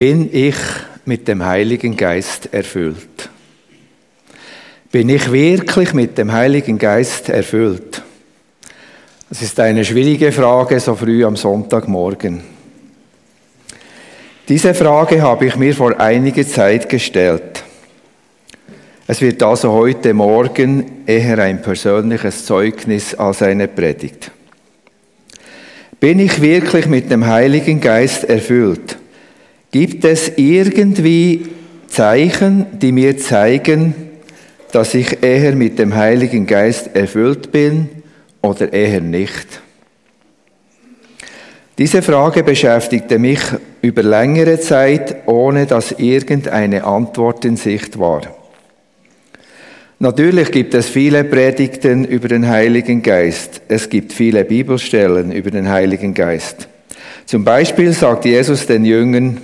Bin ich mit dem Heiligen Geist erfüllt? Bin ich wirklich mit dem Heiligen Geist erfüllt? Das ist eine schwierige Frage so früh am Sonntagmorgen. Diese Frage habe ich mir vor einiger Zeit gestellt. Es wird also heute Morgen eher ein persönliches Zeugnis als eine Predigt. Bin ich wirklich mit dem Heiligen Geist erfüllt? Gibt es irgendwie Zeichen, die mir zeigen, dass ich eher mit dem Heiligen Geist erfüllt bin oder eher nicht? Diese Frage beschäftigte mich über längere Zeit, ohne dass irgendeine Antwort in Sicht war. Natürlich gibt es viele Predigten über den Heiligen Geist. Es gibt viele Bibelstellen über den Heiligen Geist. Zum Beispiel sagt Jesus den Jüngern,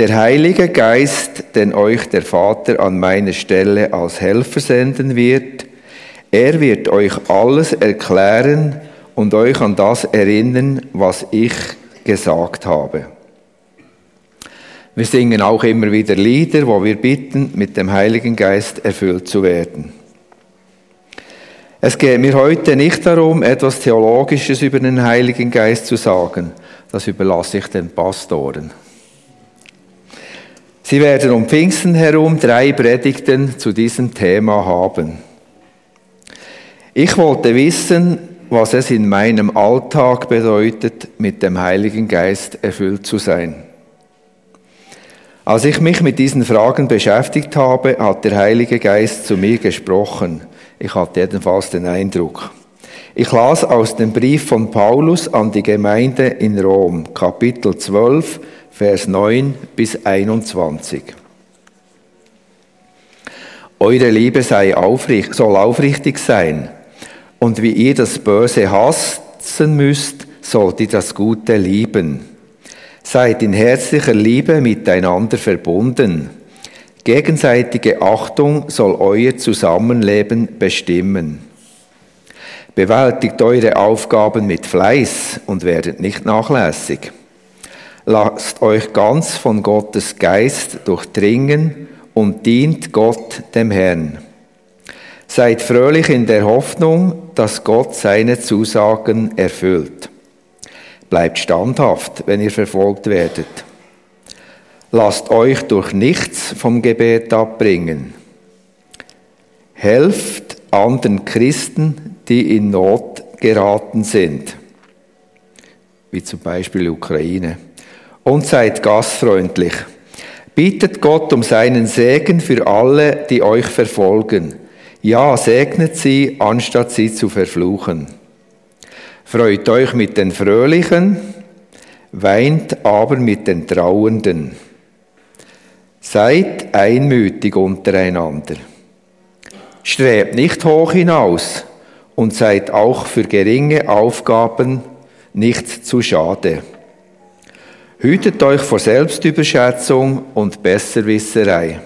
der Heilige Geist, den euch der Vater an meine Stelle als Helfer senden wird, er wird euch alles erklären und euch an das erinnern, was ich gesagt habe. Wir singen auch immer wieder Lieder, wo wir bitten, mit dem Heiligen Geist erfüllt zu werden. Es geht mir heute nicht darum, etwas Theologisches über den Heiligen Geist zu sagen. Das überlasse ich den Pastoren. Sie werden um Pfingsten herum drei Predigten zu diesem Thema haben. Ich wollte wissen, was es in meinem Alltag bedeutet, mit dem Heiligen Geist erfüllt zu sein. Als ich mich mit diesen Fragen beschäftigt habe, hat der Heilige Geist zu mir gesprochen. Ich hatte jedenfalls den Eindruck. Ich las aus dem Brief von Paulus an die Gemeinde in Rom, Kapitel 12, Vers 9 bis 21. Eure Liebe sei aufrichtig, soll aufrichtig sein. Und wie ihr das Böse hassen müsst, sollt ihr das Gute lieben. Seid in herzlicher Liebe miteinander verbunden. Gegenseitige Achtung soll euer Zusammenleben bestimmen. Bewältigt eure Aufgaben mit Fleiß und werdet nicht nachlässig. Lasst euch ganz von Gottes Geist durchdringen und dient Gott dem Herrn. Seid fröhlich in der Hoffnung, dass Gott seine Zusagen erfüllt. Bleibt standhaft, wenn ihr verfolgt werdet. Lasst euch durch nichts vom Gebet abbringen. Helft anderen Christen, die in Not geraten sind, wie zum Beispiel Ukraine und seid gastfreundlich. Bittet Gott um seinen Segen für alle, die euch verfolgen. Ja, segnet sie, anstatt sie zu verfluchen. Freut euch mit den Fröhlichen, weint aber mit den Trauernden. Seid einmütig untereinander. Strebt nicht hoch hinaus und seid auch für geringe Aufgaben nicht zu schade. Hütet euch vor Selbstüberschätzung und Besserwisserei.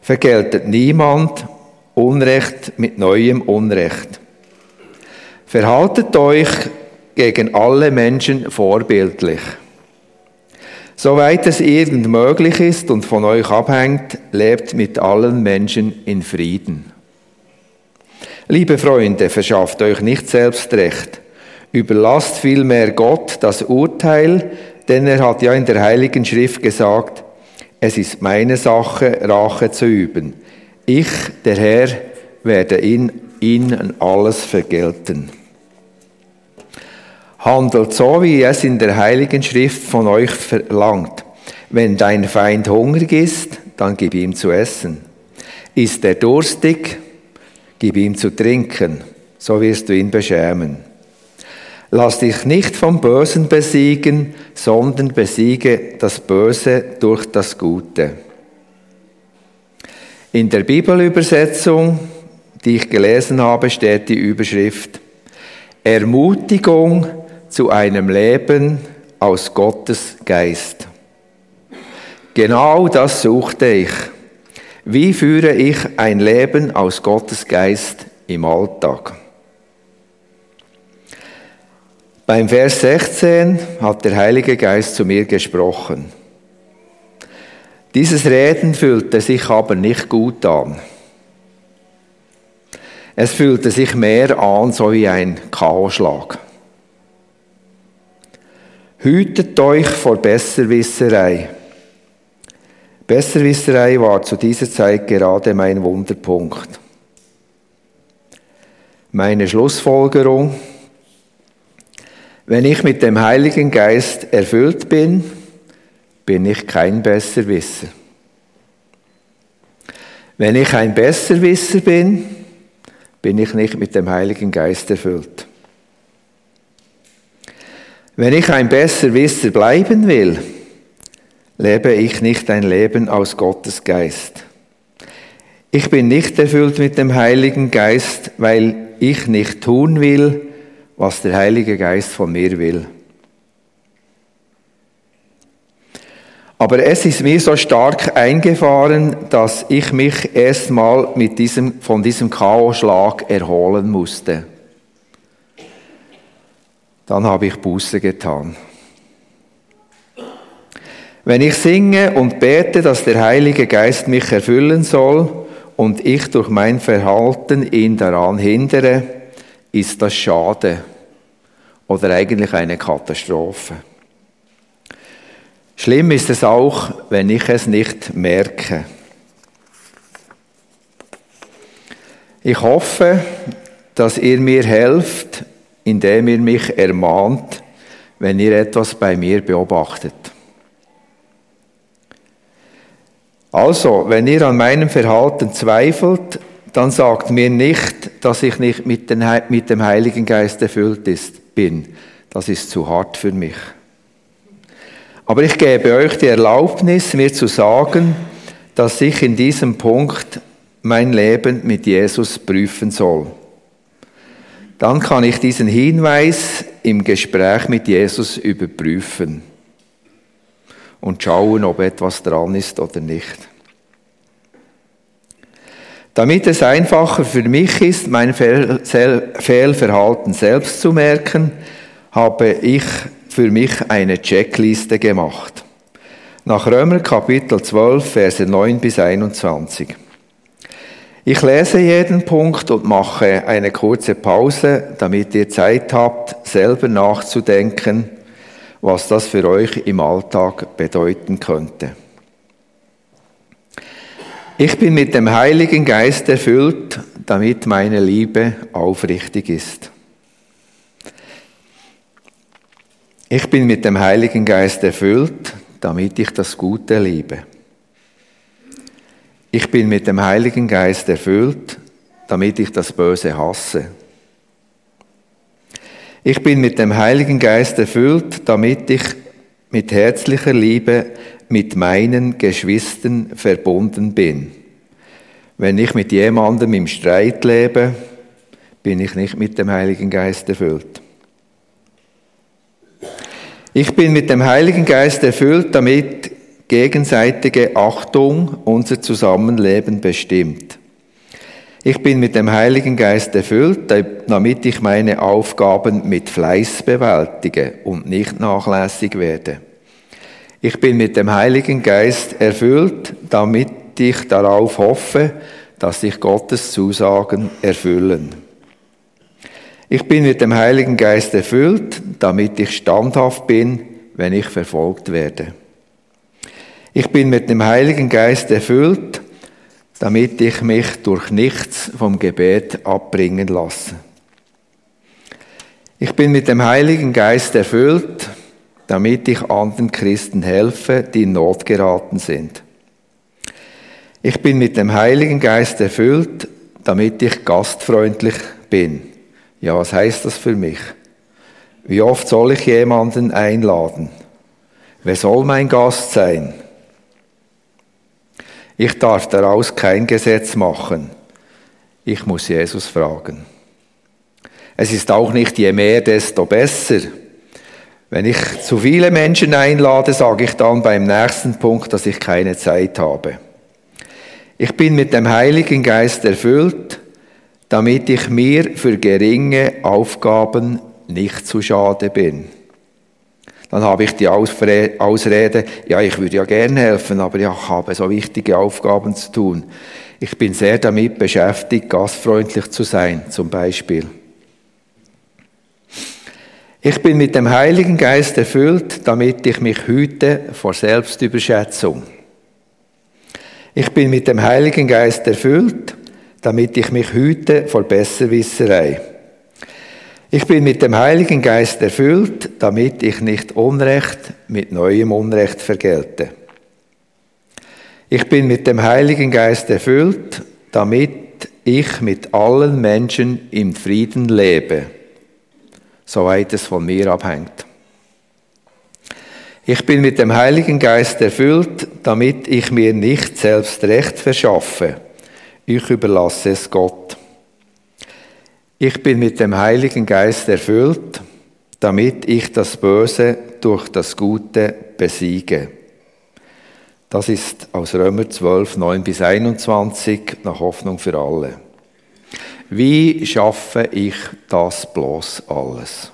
Vergeltet niemand Unrecht mit neuem Unrecht. Verhaltet euch gegen alle Menschen vorbildlich. Soweit es irgend möglich ist und von euch abhängt, lebt mit allen Menschen in Frieden. Liebe Freunde, verschafft euch nicht selbst Recht. Überlasst vielmehr Gott das Urteil, denn er hat ja in der Heiligen Schrift gesagt, es ist meine Sache, Rache zu üben. Ich, der Herr, werde ihn, ihnen alles vergelten. Handelt so, wie es in der Heiligen Schrift von euch verlangt. Wenn dein Feind hungrig ist, dann gib ihm zu essen. Ist er durstig, gib ihm zu trinken, so wirst du ihn beschämen. Lass dich nicht vom Bösen besiegen, sondern besiege das Böse durch das Gute. In der Bibelübersetzung, die ich gelesen habe, steht die Überschrift Ermutigung zu einem Leben aus Gottes Geist. Genau das suchte ich. Wie führe ich ein Leben aus Gottes Geist im Alltag? Beim Vers 16 hat der Heilige Geist zu mir gesprochen. Dieses Reden fühlte sich aber nicht gut an. Es fühlte sich mehr an, so wie ein Chaosschlag. Hütet euch vor Besserwisserei. Besserwisserei war zu dieser Zeit gerade mein Wunderpunkt. Meine Schlussfolgerung, wenn ich mit dem Heiligen Geist erfüllt bin, bin ich kein Besserwisser. Wenn ich ein Besserwisser bin, bin ich nicht mit dem Heiligen Geist erfüllt. Wenn ich ein Besserwisser bleiben will, lebe ich nicht ein Leben aus Gottes Geist. Ich bin nicht erfüllt mit dem Heiligen Geist, weil ich nicht tun will, was der Heilige Geist von mir will. Aber es ist mir so stark eingefahren, dass ich mich erstmal mit diesem, von diesem Chaosschlag erholen musste. Dann habe ich Buße getan. Wenn ich singe und bete, dass der Heilige Geist mich erfüllen soll und ich durch mein Verhalten ihn daran hindere, ist das schade oder eigentlich eine Katastrophe. Schlimm ist es auch, wenn ich es nicht merke. Ich hoffe, dass ihr mir helft, indem ihr mich ermahnt, wenn ihr etwas bei mir beobachtet. Also, wenn ihr an meinem Verhalten zweifelt, dann sagt mir nicht, dass ich nicht mit, dem Heiligen Geist erfüllt ist, bin. Das ist zu hart für mich. Aber ich gebe euch die Erlaubnis, mir zu sagen, dass ich in diesem Punkt mein Leben mit Jesus prüfen soll. Dann kann ich diesen Hinweis im Gespräch mit Jesus überprüfen und schauen, ob etwas dran ist oder nicht. Damit es einfacher für mich ist, mein Fehlverhalten selbst zu merken, habe ich für mich eine Checkliste gemacht. Nach Römer Kapitel 12, Verse 9 bis 21. Ich lese jeden Punkt und mache eine kurze Pause, damit ihr Zeit habt, selber nachzudenken was das für euch im Alltag bedeuten könnte. Ich bin mit dem Heiligen Geist erfüllt, damit meine Liebe aufrichtig ist. Ich bin mit dem Heiligen Geist erfüllt, damit ich das Gute liebe. Ich bin mit dem Heiligen Geist erfüllt, damit ich das Böse hasse. Ich bin mit dem Heiligen Geist erfüllt, damit ich mit herzlicher Liebe mit meinen Geschwistern verbunden bin. Wenn ich mit jemandem im Streit lebe, bin ich nicht mit dem Heiligen Geist erfüllt. Ich bin mit dem Heiligen Geist erfüllt, damit gegenseitige Achtung unser Zusammenleben bestimmt. Ich bin mit dem Heiligen Geist erfüllt, damit ich meine Aufgaben mit Fleiß bewältige und nicht nachlässig werde. Ich bin mit dem Heiligen Geist erfüllt, damit ich darauf hoffe, dass sich Gottes Zusagen erfüllen. Ich bin mit dem Heiligen Geist erfüllt, damit ich standhaft bin, wenn ich verfolgt werde. Ich bin mit dem Heiligen Geist erfüllt, damit ich mich durch nichts vom Gebet abbringen lasse. Ich bin mit dem Heiligen Geist erfüllt, damit ich anderen Christen helfe, die in Not geraten sind. Ich bin mit dem Heiligen Geist erfüllt, damit ich gastfreundlich bin. Ja, was heißt das für mich? Wie oft soll ich jemanden einladen? Wer soll mein Gast sein? Ich darf daraus kein Gesetz machen. Ich muss Jesus fragen. Es ist auch nicht je mehr, desto besser. Wenn ich zu viele Menschen einlade, sage ich dann beim nächsten Punkt, dass ich keine Zeit habe. Ich bin mit dem Heiligen Geist erfüllt, damit ich mir für geringe Aufgaben nicht zu schade bin. Dann habe ich die Ausrede, ja, ich würde ja gerne helfen, aber ich habe so wichtige Aufgaben zu tun. Ich bin sehr damit beschäftigt, gastfreundlich zu sein, zum Beispiel. Ich bin mit dem Heiligen Geist erfüllt, damit ich mich hüte vor Selbstüberschätzung. Ich bin mit dem Heiligen Geist erfüllt, damit ich mich hüte vor Besserwisserei. Ich bin mit dem Heiligen Geist erfüllt, damit ich nicht Unrecht mit neuem Unrecht vergelte. Ich bin mit dem Heiligen Geist erfüllt, damit ich mit allen Menschen im Frieden lebe, soweit es von mir abhängt. Ich bin mit dem Heiligen Geist erfüllt, damit ich mir nicht selbst Recht verschaffe. Ich überlasse es Gott. Ich bin mit dem Heiligen Geist erfüllt, damit ich das Böse durch das Gute besiege. Das ist aus Römer 12, 9 bis 21 nach Hoffnung für alle. Wie schaffe ich das bloß alles?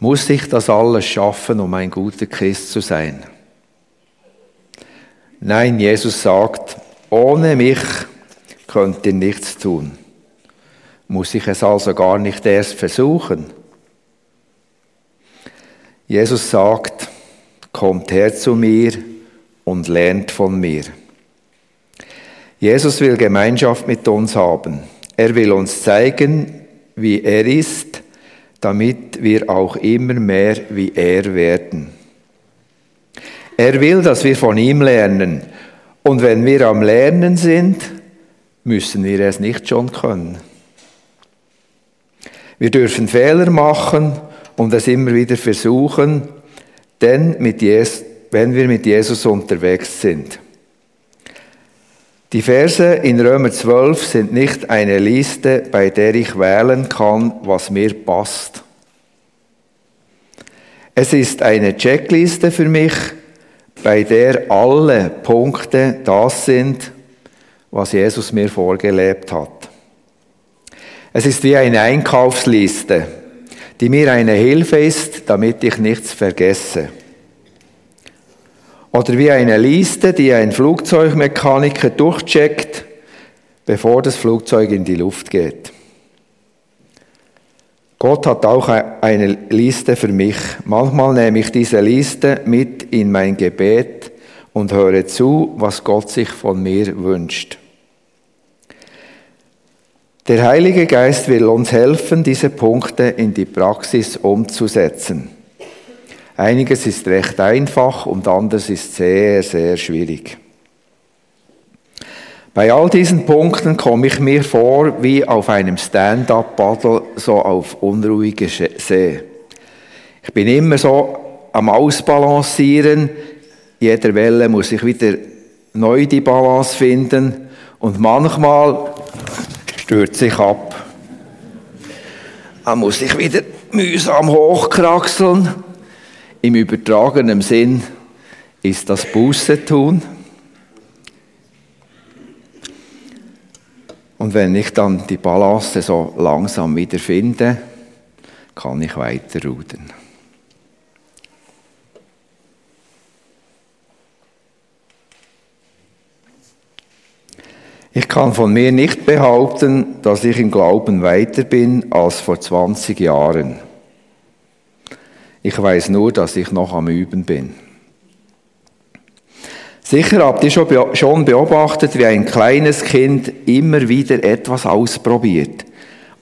Muss ich das alles schaffen, um ein guter Christ zu sein? Nein, Jesus sagt, ohne mich könnt ihr nichts tun. Muss ich es also gar nicht erst versuchen? Jesus sagt, kommt her zu mir und lernt von mir. Jesus will Gemeinschaft mit uns haben. Er will uns zeigen, wie er ist, damit wir auch immer mehr wie er werden. Er will, dass wir von ihm lernen. Und wenn wir am Lernen sind, müssen wir es nicht schon können. Wir dürfen Fehler machen und es immer wieder versuchen, denn mit Jesus, wenn wir mit Jesus unterwegs sind. Die Verse in Römer 12 sind nicht eine Liste, bei der ich wählen kann, was mir passt. Es ist eine Checkliste für mich, bei der alle Punkte das sind, was Jesus mir vorgelebt hat. Es ist wie eine Einkaufsliste, die mir eine Hilfe ist, damit ich nichts vergesse. Oder wie eine Liste, die ein Flugzeugmechaniker durchcheckt, bevor das Flugzeug in die Luft geht. Gott hat auch eine Liste für mich. Manchmal nehme ich diese Liste mit in mein Gebet und höre zu, was Gott sich von mir wünscht. Der Heilige Geist will uns helfen, diese Punkte in die Praxis umzusetzen. Einiges ist recht einfach und anderes ist sehr, sehr schwierig. Bei all diesen Punkten komme ich mir vor wie auf einem Stand-up-Paddle, so auf unruhige See. Ich bin immer so am Ausbalancieren. Jeder Welle muss ich wieder neu die Balance finden und manchmal stürzt sich ab. Dann muss ich wieder mühsam hochkraxeln. Im übertragenen Sinn ist das Buße tun. Und wenn ich dann die Balance so langsam wieder finde, kann ich weiter rudern. Ich kann von mir nicht behaupten, dass ich im Glauben weiter bin als vor 20 Jahren. Ich weiß nur, dass ich noch am Üben bin. Sicher habt ihr schon beobachtet, wie ein kleines Kind immer wieder etwas ausprobiert.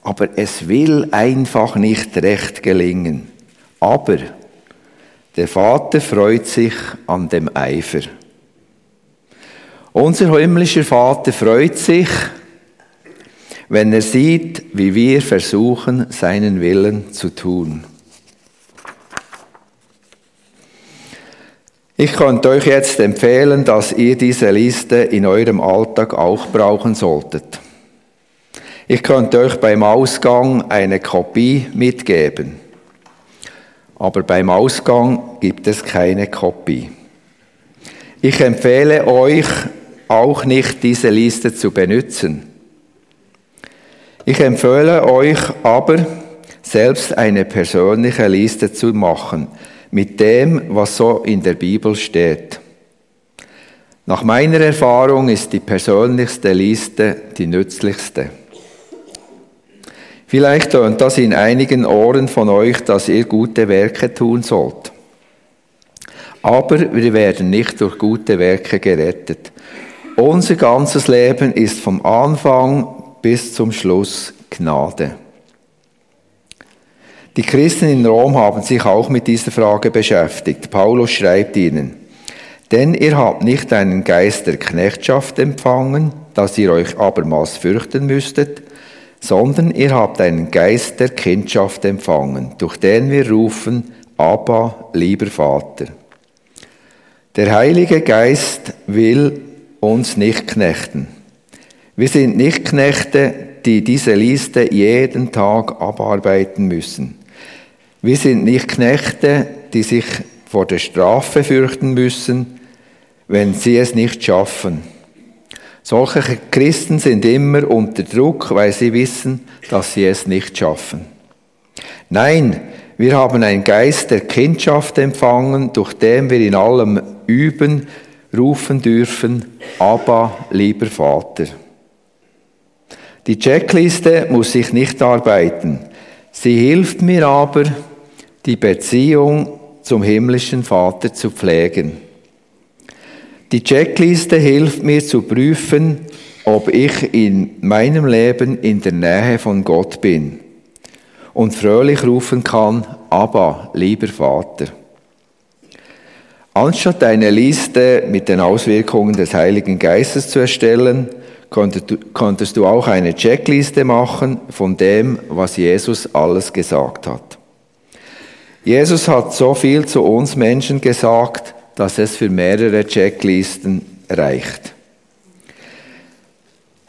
Aber es will einfach nicht recht gelingen. Aber der Vater freut sich an dem Eifer. Unser himmlischer Vater freut sich, wenn er sieht, wie wir versuchen, seinen Willen zu tun. Ich könnte euch jetzt empfehlen, dass ihr diese Liste in eurem Alltag auch brauchen solltet. Ich könnte euch beim Ausgang eine Kopie mitgeben. Aber beim Ausgang gibt es keine Kopie. Ich empfehle euch, auch nicht diese Liste zu benutzen. Ich empfehle euch aber, selbst eine persönliche Liste zu machen mit dem, was so in der Bibel steht. Nach meiner Erfahrung ist die persönlichste Liste die nützlichste. Vielleicht tönt das in einigen Ohren von euch, dass ihr gute Werke tun sollt. Aber wir werden nicht durch gute Werke gerettet. Unser ganzes Leben ist vom Anfang bis zum Schluss Gnade. Die Christen in Rom haben sich auch mit dieser Frage beschäftigt. Paulus schreibt ihnen, denn ihr habt nicht einen Geist der Knechtschaft empfangen, dass ihr euch abermals fürchten müsstet, sondern ihr habt einen Geist der Kindschaft empfangen, durch den wir rufen, Abba, lieber Vater. Der Heilige Geist will uns nicht knechten. Wir sind nicht Knechte, die diese Liste jeden Tag abarbeiten müssen. Wir sind nicht Knechte, die sich vor der Strafe fürchten müssen, wenn sie es nicht schaffen. Solche Christen sind immer unter Druck, weil sie wissen, dass sie es nicht schaffen. Nein, wir haben einen Geist der Kindschaft empfangen, durch den wir in allem üben, rufen dürfen, aber lieber Vater. Die Checkliste muss ich nicht arbeiten. Sie hilft mir aber, die Beziehung zum himmlischen Vater zu pflegen. Die Checkliste hilft mir zu prüfen, ob ich in meinem Leben in der Nähe von Gott bin und fröhlich rufen kann, aber lieber Vater. Anstatt eine Liste mit den Auswirkungen des Heiligen Geistes zu erstellen, konntest du auch eine Checkliste machen von dem, was Jesus alles gesagt hat. Jesus hat so viel zu uns Menschen gesagt, dass es für mehrere Checklisten reicht.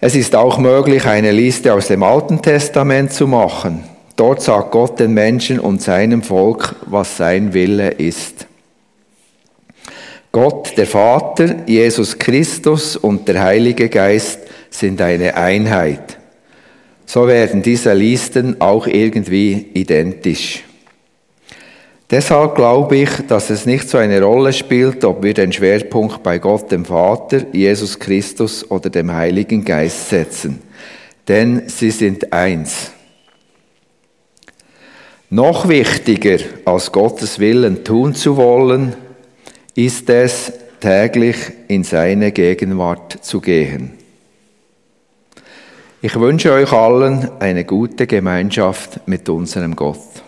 Es ist auch möglich, eine Liste aus dem Alten Testament zu machen. Dort sagt Gott den Menschen und seinem Volk, was sein Wille ist. Gott, der Vater, Jesus Christus und der Heilige Geist sind eine Einheit. So werden diese Listen auch irgendwie identisch. Deshalb glaube ich, dass es nicht so eine Rolle spielt, ob wir den Schwerpunkt bei Gott dem Vater, Jesus Christus oder dem Heiligen Geist setzen. Denn sie sind eins. Noch wichtiger als Gottes Willen tun zu wollen, ist es, täglich in seine Gegenwart zu gehen. Ich wünsche euch allen eine gute Gemeinschaft mit unserem Gott.